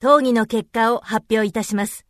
討議の結果を発表いたします。